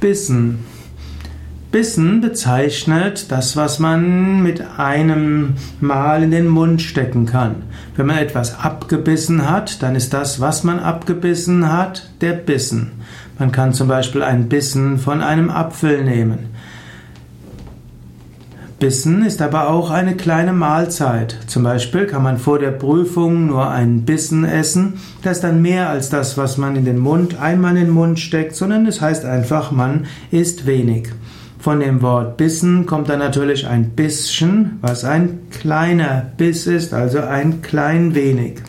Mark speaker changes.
Speaker 1: Bissen. Bissen bezeichnet das, was man mit einem Mal in den Mund stecken kann. Wenn man etwas abgebissen hat, dann ist das, was man abgebissen hat, der Bissen. Man kann zum Beispiel ein Bissen von einem Apfel nehmen. Bissen ist aber auch eine kleine Mahlzeit. Zum Beispiel kann man vor der Prüfung nur einen Bissen essen. Das ist dann mehr als das, was man in den Mund einmal in den Mund steckt, sondern es heißt einfach, man isst wenig. Von dem Wort Bissen kommt dann natürlich ein bisschen, was ein kleiner Biss ist, also ein klein wenig.